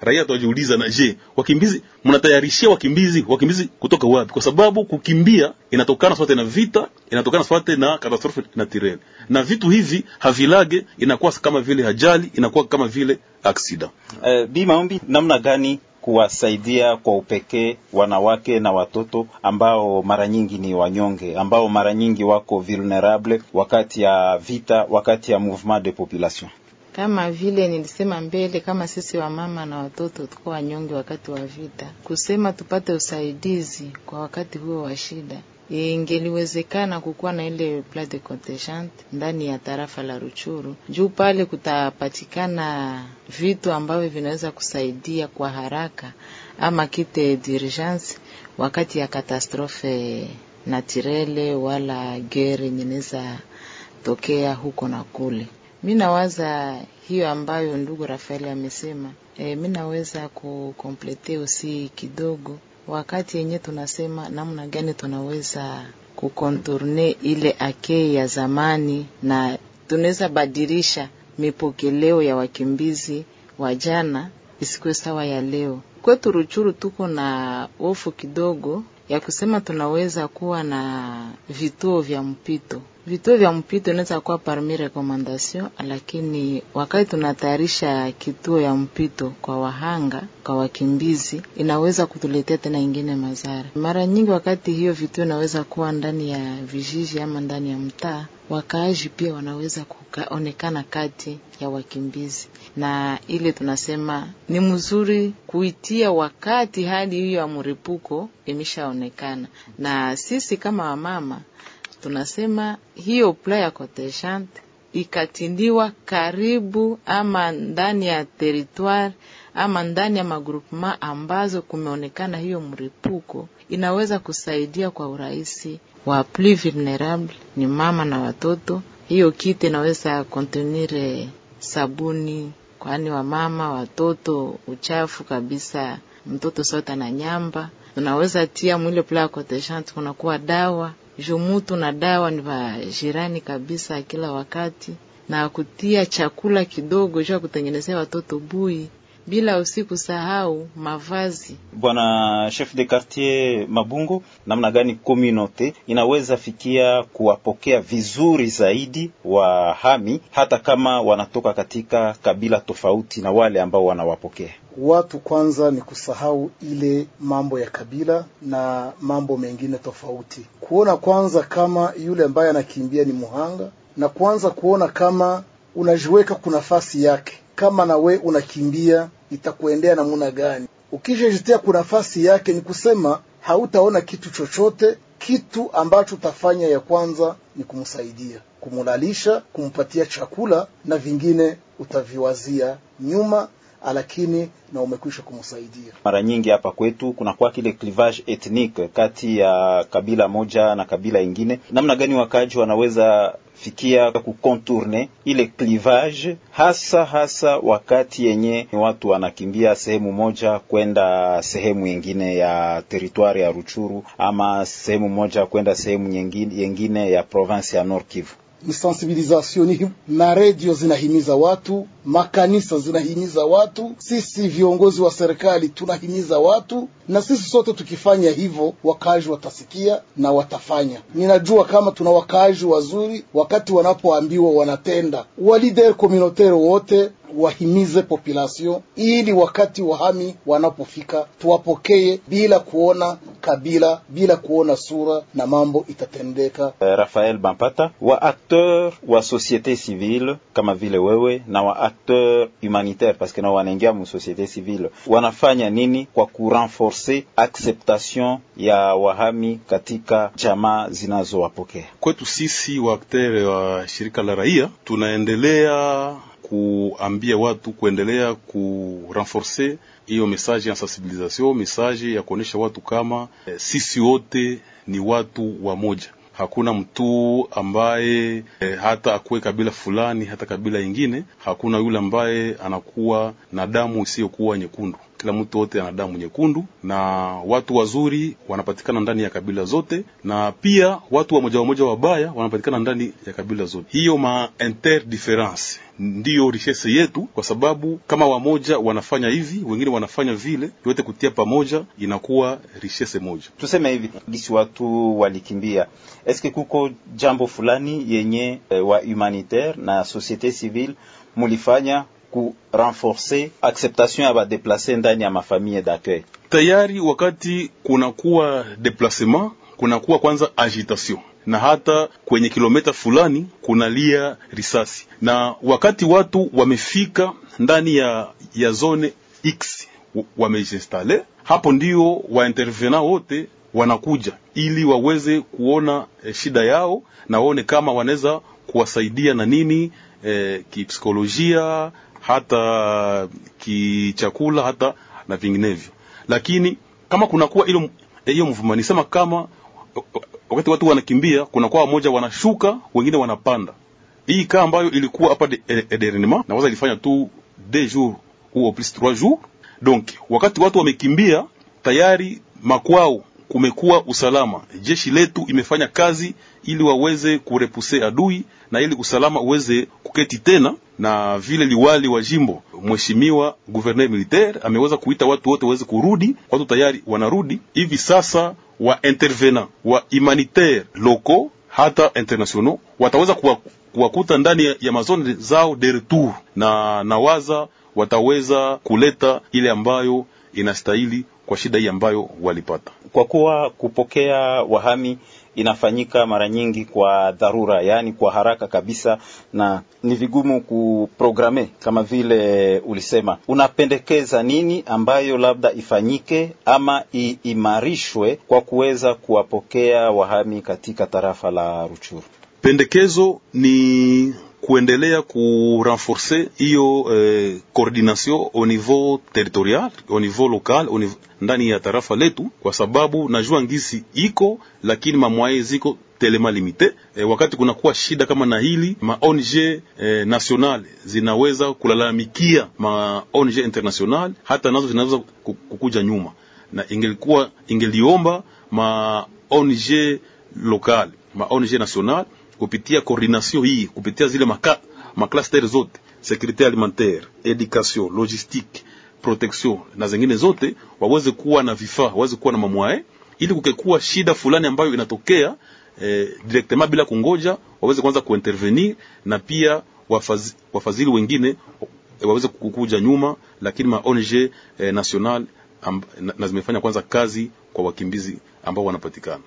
raia tuwajiuliza na je, wakimbizi mnatayarishia wakimbizi wakimbizi kutoka wapi? Kwa sababu kukimbia inatokana swate na vita, inatokana sote na katastrofe naturelle, na vitu hivi havilage, inakuwa kama vile ajali, inakuwa kama vile aksida. Uh, Bi Maombi, namna gani kuwasaidia kwa upekee wanawake na watoto ambao mara nyingi ni wanyonge, ambao mara nyingi wako vulnerable wakati ya vita, wakati ya mouvement de population? Kama vile nilisema mbele, kama sisi wamama na watoto tuko wanyonge wakati wa vita, kusema tupate usaidizi kwa wakati huo wa shida, ingeliwezekana kukuwa na ile plat de contingent ndani ya tarafa la Ruchuru, juu pale kutapatikana vitu ambavyo vinaweza kusaidia kwa haraka, ama kite d'urgence wakati ya katastrofe naturele wala gere nyeneza tokea huko na kule. Mi nawaza hiyo ambayo ndugu Rafaeli amesema. E, mi naweza kukomplete usi kidogo, wakati yenye tunasema namna gani tunaweza kukontourne ile akei ya zamani, na tunaweza badilisha mipokeleo ya wakimbizi wa jana isikuwe sawa ya leo. Kwetu Ruchuru tuko na hofu kidogo ya kusema tunaweza kuwa na vituo vya mpito vituo vya mpito inaweza kuwa parmi recommendation, lakini wakati tunatayarisha kituo ya mpito kwa wahanga, kwa wakimbizi, inaweza kutuletea tena ingine madhara. Mara nyingi wakati hiyo vituo inaweza kuwa ndani ya vijiji ama ndani ya mtaa, wakaaji pia wanaweza kuonekana kati ya wakimbizi, na ile tunasema ni mzuri kuitia wakati hadi hiyo ya mripuko imeshaonekana, na sisi kama wamama tunasema hiyo pla ya contingent ikatindiwa karibu ama ndani ya teritoire ama ndani ya magrupema ambazo kumeonekana hiyo mripuko, inaweza kusaidia kwa urahisi. Wa plus vulnerable, ni mama na watoto. Hiyo kit inaweza contenir sabuni, kwani wamama watoto uchafu kabisa, mtoto sote na nyamba, tunaweza tia mwile pla contingent, kunakuwa dawa jumutu na dawa ni vajirani kabisa kila wakati, na kutia chakula kidogo juu kutengenezea watoto bui, bila usikusahau mavazi. Bwana chef de quartier Mabungo, namna gani communauté inaweza fikia kuwapokea vizuri zaidi wahami hata kama wanatoka katika kabila tofauti na wale ambao wanawapokea? Watu kwanza ni kusahau ile mambo ya kabila na mambo mengine tofauti, kuona kwanza kama yule ambaye anakimbia ni muhanga, na kwanza kuona kama unajiweka kuna nafasi yake, kama na we unakimbia itakuendea namuna gani. Ukishajitia kuna nafasi yake, ni kusema hautaona kitu chochote. Kitu ambacho utafanya ya kwanza ni kumsaidia, kumulalisha, kumpatia chakula na vingine utaviwazia nyuma lakini na umekwisha kumsaidia. Mara nyingi hapa kwetu kunakuwa kile clivage ethnique kati ya kabila moja na kabila ingine. Namna gani wakaji wanaweza fikia kucontourne ile clivage, hasa hasa wakati yenye watu wanakimbia sehemu moja kwenda sehemu nyingine ya teritwari ya Ruchuru ama sehemu moja kwenda sehemu nyingine ya province ya Nord Kivu. Sensibilisation na redio zinahimiza watu, makanisa zinahimiza watu, sisi viongozi wa serikali tunahimiza watu, na sisi sote tukifanya hivyo, wakaaji watasikia na watafanya. Ninajua kama tuna wakaaji wazuri, wakati wanapoambiwa wanatenda. Walider communautaire wote wahimize population ili wakati wahami wanapofika tuwapokee bila kuona kabila, bila kuona sura, na mambo itatendeka. Uh, Rafael Bampata, wa acteur wa societe civile kama vile wewe na wa acteur humanitaire paske nao wanaingia mu societe civile, wanafanya nini kwa kurenforce acceptation ya wahami katika jamaa zinazowapokea? Kwetu sisi wa aktere wa shirika la raia tunaendelea kuambia watu kuendelea kurenforce hiyo message ya sensibilisation, message ya kuonesha watu kama eh, sisi wote ni watu wa moja. Hakuna mtu ambaye eh, hata akuwe kabila fulani hata kabila ingine, hakuna yule ambaye anakuwa na damu isiyokuwa nyekundu. Kila mtu wote ana damu nyekundu, na watu wazuri wanapatikana ndani ya kabila zote, na pia watu wa moja wa moja wabaya wanapatikana ndani ya kabila zote. Hiyo ma interdifference ndiyo richesse yetu, kwa sababu kama wamoja wanafanya hivi, wengine wanafanya vile, yote kutia pamoja inakuwa richesse moja. Tuseme hivi, gisi watu walikimbia, eske kuko jambo fulani yenye eh, wa humanitaire na societe civile mulifanya ku renforcer acceptation ya badeplace ndani ya mafamille d'accueil? Tayari wakati kunakuwa deplacement, kunakuwa kwanza agitation na hata kwenye kilomita fulani kunalia risasi, na wakati watu wamefika ndani ya, ya zone X wamejinstale hapo, ndio waintervenant wote wanakuja ili waweze kuona eh, shida yao na waone kama wanaweza kuwasaidia na nini eh, kipsikolojia hata kichakula hata na vinginevyo, lakini kama kunakuwa ilo hiyo mvuma nisema kama wakati watu wanakimbia, kunakuwa wamoja wanashuka, wengine wanapanda. Hii kaa ambayo ilikuwa hapa Ederenema na waza ilifanya tu deux jours ou plus trois jours. Donc wakati watu wamekimbia tayari makwao kumekuwa usalama, jeshi letu imefanya kazi ili waweze kurepuse adui na ili usalama uweze kuketi tena, na vile liwali wa jimbo mheshimiwa gouverneur militaire ameweza kuita watu wote waweze kurudi. Watu tayari wanarudi. Hivi sasa wa intervenant wa humanitaire loko hata international wataweza kuwakuta ndani ya mazone zao de retour, na nawaza wataweza kuleta ile ambayo inastahili kwa shida hii ambayo walipata. Kwa kuwa kupokea wahami inafanyika mara nyingi kwa dharura, yaani kwa haraka kabisa, na ni vigumu kuprograme kama vile ulisema. Unapendekeza nini ambayo labda ifanyike ama iimarishwe kwa kuweza kuwapokea wahami katika tarafa la Ruchuru? Pendekezo ni kuendelea kurenforce hiyo eh, coordination au niveau territorial au niveau local au niveau, ndani ya tarafa letu, kwa sababu najua ngisi iko lakini mamwaye ziko telema limite. E, wakati kunakuwa shida kama na hili ma ONG e, national zinaweza kulalamikia ma ONG international, hata nazo zinaweza kukuja nyuma, na ingelikuwa ingeliomba ma ONG local ma ONG national kupitia coordination hii kupitia zile maka maklaster zote sekurite alimentaire, education, logistique, protection na zingine zote, waweze kuwa na vifaa, waweze kuwa na mamwae, ili kukekuwa shida fulani ambayo inatokea eh, directement bila kungoja, waweze kwanza kuintervenir na pia wafazi, wafadhili wengine waweze kukuja nyuma, lakini ma ONG eh, national na, na zimefanya kwanza kazi kwa wakimbizi ambao wanapatikana.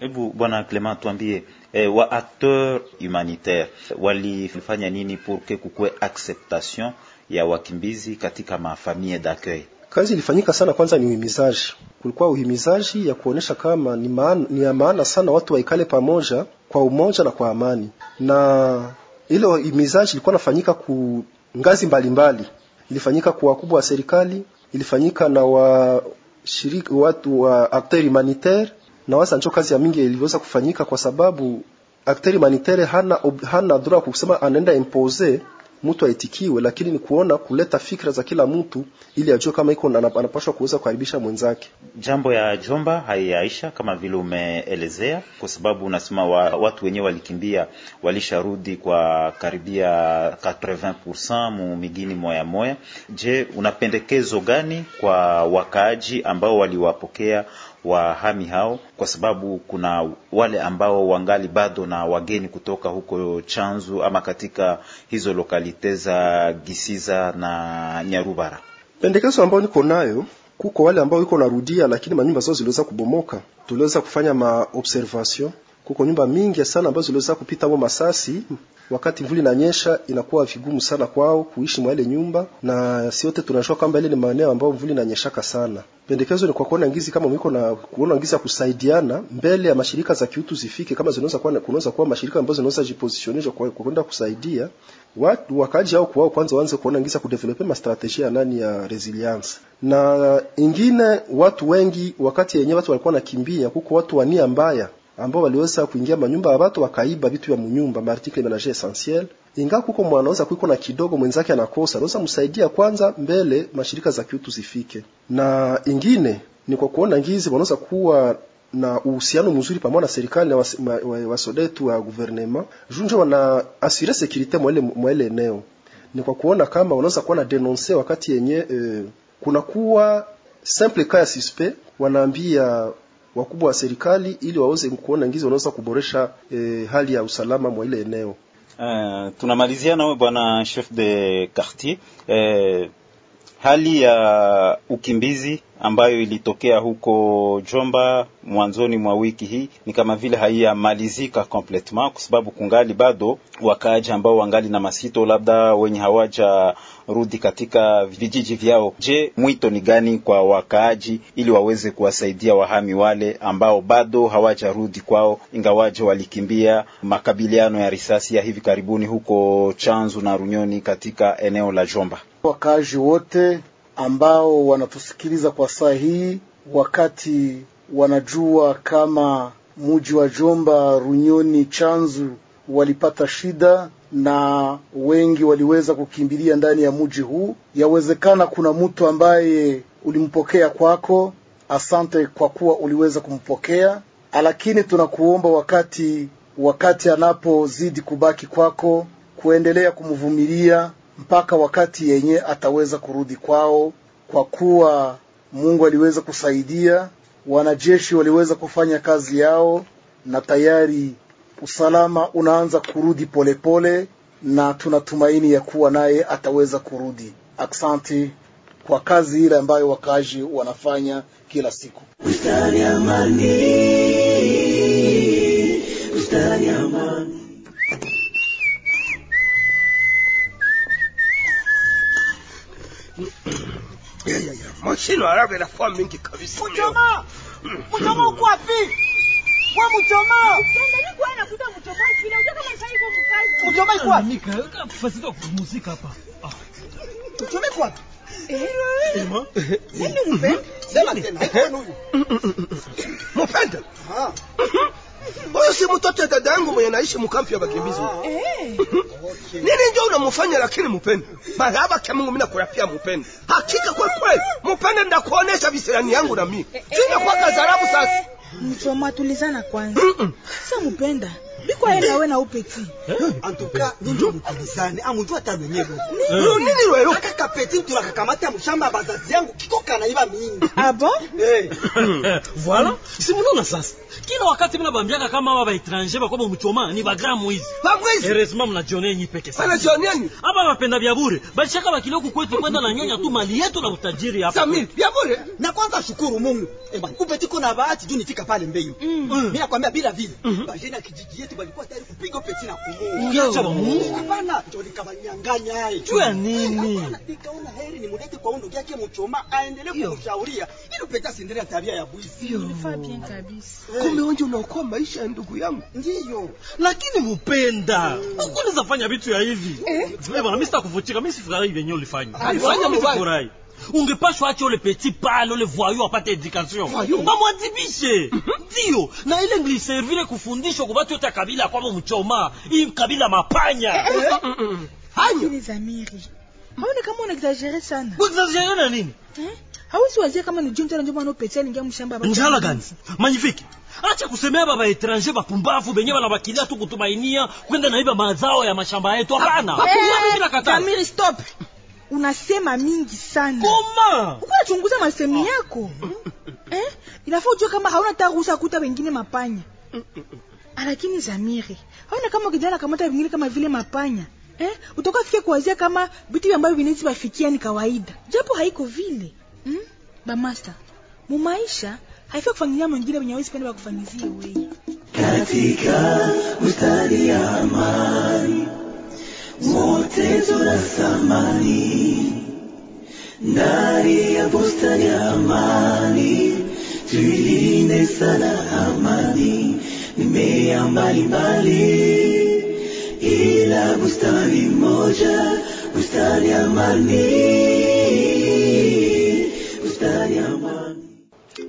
Hebu bwana Clement tuambie, eh, wa acteur humanitaire walifanya nini pour que kukue acceptation ya wakimbizi katika mafamille d'accueil? Kazi ilifanyika sana, kwanza ni uhimizaji. Kulikuwa uhimizaji ya kuonesha kama ni, maana, ni ya maana sana watu waikale pamoja kwa umoja na kwa amani, na ile uhimizaji ilikuwa nafanyika ku ngazi mbalimbali mbali. Ilifanyika kwa wakubwa wa serikali, ilifanyika na wa shiriki, watu wa acteur humanitaire na wasa njo kazi ya mingi iliweza kufanyika kwa sababu akteri humanitaire hana, hana dhura kusema anaenda impose mtu aitikiwe, lakini ni kuona kuleta fikra za kila mtu ili ajue kama iko anapashwa kuweza kuharibisha mwenzake. Jambo ya Jomba haiyaisha kama vile umeelezea, kwa sababu unasema wa, watu wenyewe walikimbia walisharudi kwa karibia 80% mu migini moya moya. Je, unapendekezo gani kwa wakaaji ambao waliwapokea wahami hao, kwa sababu kuna wale ambao wangali bado na wageni kutoka huko Chanzu ama katika hizo lokalite za Gisiza na Nyarubara? Pendekezo ambayo niko nayo kuko wale ambao iko narudia, lakini manyumba zao ziliweza kubomoka. Tuliweza kufanya maobservation, kuko nyumba mingi sana ambazo ziliweza kupita hapo masasi. Wakati mvuli inanyesha, inakuwa vigumu sana kwao kuishi mwa ile nyumba, na siote tunajua kwamba ile ni maeneo ambayo mvuli inanyeshaka sana. Pendekezo ni kwa kuona ngizi kama mwiko na kuona ngizi ya kusaidiana mbele ya mashirika za kiutu zifike, kama zinaweza kuwa kunaweza kuwa mashirika ambazo zinaweza jipositionisha kwa kwenda kusaidia watu wakaji au kwao, kwanza waanze kuona ngizi ya kudevelope ma strategy ya nani ya resilience. Na ingine watu wengi wakati yenyewe watu walikuwa nakimbia, kuko watu wa nia mbaya ambao waliweza kuingia manyumba ya watu wakaiba vitu vya munyumba, maartikle menager essentiel. Ingawa kuko mwanaweza kuiko na kidogo, mwenzake anakosa, anaweza msaidia kwanza mbele mashirika za kiutu zifike. Na ingine ni kwa kuona ngizi wanaweza kuwa na uhusiano mzuri pamoja na serikali na wasodetu wa, wa- wa gouvernement junjo wana mwa ile eneo. Ni kwa kuona kama wanaweza kuwa na denoncer wakati yenye eh, kuna kuwa simple cas suspect, wanaambia wakubwa wa serikali ili waweze kuona ngizi wanaweza kuboresha e, hali ya usalama mwa ile eneo. Uh, tunamalizia nawe bwana chef de quartier Uh, hali ya ukimbizi ambayo ilitokea huko Jomba mwanzoni mwa wiki hii ni kama vile haiyamalizika completement, kwa sababu kungali bado wakaaji ambao wangali na masito, labda wenye hawaja rudi katika vijiji vyao. Je, mwito ni gani kwa wakaaji ili waweze kuwasaidia wahami wale ambao bado hawajarudi kwao, ingawaje walikimbia makabiliano ya risasi ya hivi karibuni huko Chanzu na Runyoni katika eneo la Jomba? Wakaaji wote ambao wanatusikiliza kwa saa hii, wakati wanajua kama muji wa Jomba, Runyoni, Chanzu walipata shida na wengi waliweza kukimbilia ndani ya muji huu. Yawezekana kuna mtu ambaye ulimpokea kwako, asante kwa kuwa uliweza kumpokea, lakini tunakuomba wakati wakati anapozidi kubaki kwako, kuendelea kumvumilia mpaka wakati yenye ataweza kurudi kwao, kwa kuwa Mungu aliweza kusaidia, wanajeshi waliweza kufanya kazi yao, na tayari usalama unaanza kurudi polepole pole, na tunatumaini ya kuwa naye ataweza kurudi. Aksanti kwa kazi ile ambayo wakaaji wanafanya kila siku. Bustani amani, bustani amani. Ya, ya, ya. Mashino haraka inafua mingi kabisa. Mchoma! Mchoma uko wapi? Wewe mchoma! Mchoma iko wapi? Nika, fasika kupumzika hapa. Mchoma iko wapi? Sema. Nini mpenda? Sema tena, haiko huyu. Huyu si mtoto ya dada yangu mwenye naishi mkampi ya bakimbizi. (laughs) Nini ndio unamfanya lakini mupende Baraba kya Mungu mimi nakurapia mupende Hakika kwa kweli mupende ndakuonesha visirani yangu na mimi. Sina kwa kazarabu sasa. Mchoma, tulizana kwanza. Sasa mupenda biko aenda we na upeti. Antuka ninjo mutulizane hata wenyewe. Nini wewe? akaka peti tulakakamata mshamba ya bazazi yangu kikoka na iba mingi. Abo? Eh. Voilà. Si mnaona sasa. Kila wakati mna bambiaka kama baba étranger bakoma mchoma ni bagramu mwizi. Heureusement mnajionea nyi peke sasa. Anajionea nini? Hapa wapenda vya bure. Balishaka bakilio kwetu kwenda na nyanya tu mali yetu na utajiri hapa. Samir, ya bure. Na kwanza shukuru Mungu. Eh bwana, tiko kuna bahati juu nifika pale Mbeyu. Mimi nakwambia bila vile. Bajeni ya kijiji yetu balikuwa tayari kupiga peti na kumuua. Ungeacha ba Mungu. Hapana, ndio nikawanyang'anya hai. Juu ya nini? Hapana, Nikaona heri nimulete kwa undugu yake Mchoma aendelee kumshauria ili upeti asiendelee na tabia ya bwizi. Ulifaa bien kabisa. Kumbe umeonja unaokoa maisha ya ndugu yangu. Ndiyo lakini mupenda ukuliza fanya vitu ya hivi. Eh? Eh, bwana mimi sitakuvutika mimi sifurahi venye ulifanya. Alifanya fanya mimi sifurahi ungepashwa acha ule petit pale ule voyou apate education. Voyou? bamwadhibishe ndio. Na ile ngiliservire kufundishwa kwa watu yote kabila ya mchoma. Hii kabila mapanya. Lakini Zamiri, haone kama unaexagere sana. Sana na nini? Eh? Hausi wazia kama ni jumtana ndio maana upetia ningia mshamba njala gani? Magnifique acha kusemea baba etranger bapumbavu benye banabakilia tu kutumainia kwenda naiba mazao ya mashamba yetu hapana Eh. Zamiri, stop. Unasema mingi sana. Koma. Uko unachunguza masemi yako. eh? Inafaa ujue kama hauna hata ruhusa kuta wengine mapanya. Lakini Zamiri, haona kama kijana kamata vingine kama vile mapanya. Eh? Utoka fikia kuwazia kama vitu ambavyo vinaweza bafikia ni kawaida. Japo haiko vile. Hmm? Ba master. Haifai kufanyilia mwingine wenye hawezi penda bakufanyizia wewe. katika bustani ya amani, wote tuna thamani ndani ya bustani ya amani, tuilinde sana amani, mimea mbalimbali, ila bustani moja, bustani ya amani, bustani ya.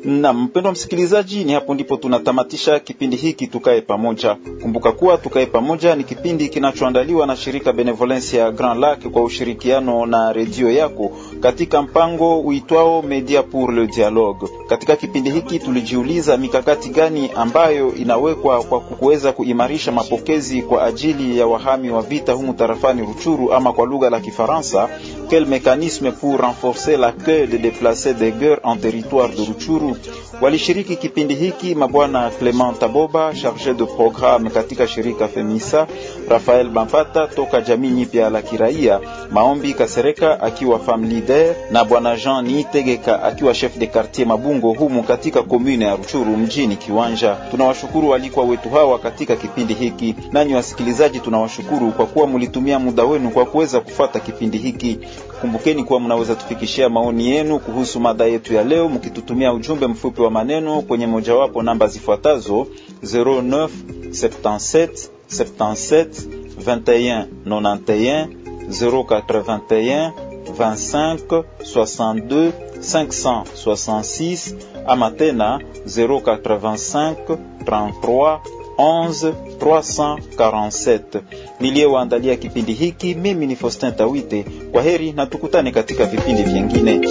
Na mpendwa msikilizaji, ni hapo ndipo tunatamatisha kipindi hiki Tukae Pamoja. Kumbuka kuwa Tukae Pamoja ni kipindi kinachoandaliwa na shirika Benevolence ya Grand Lac kwa ushirikiano na redio yako katika mpango uitwao Media pour le Dialogue. Katika kipindi hiki tulijiuliza mikakati gani ambayo inawekwa kwa kuweza kuimarisha mapokezi kwa ajili ya wahami wa vita humu tarafani Ruchuru, ama kwa lugha la Kifaransa, quel mécanisme pour renforcer l'accueil des déplacés de guerre en territoire de Ruchuru. Walishiriki kipindi hiki mabwana Clement Taboba, charge de programme katika shirika Femisa, Rafael Bamfata toka jamii nyipya la kiraia, Maombi Kasereka akiwa femme leader na bwana Jean Niitegeka akiwa chef de quartier Mabungo humu katika komune ya Ruchuru mjini Kiwanja. Tunawashukuru walikuwa wetu hawa katika kipindi hiki, nanyi wasikilizaji, tunawashukuru kwa kuwa mlitumia muda wenu kwa kuweza kufata kipindi hiki. Kumbukeni kuwa mnaweza tufikishia maoni yenu kuhusu mada yetu ya leo mkitutumia ujumbe mfupi wa maneno kwenye mojawapo namba zifuatazo 09 77 77 21 91 081 25 62 566 ama tena 085 33 11 347. Niliyewaandalia kipindi hiki mimi ni Faustin Tawite. Kwa heri na tukutane katika vipindi vyengine.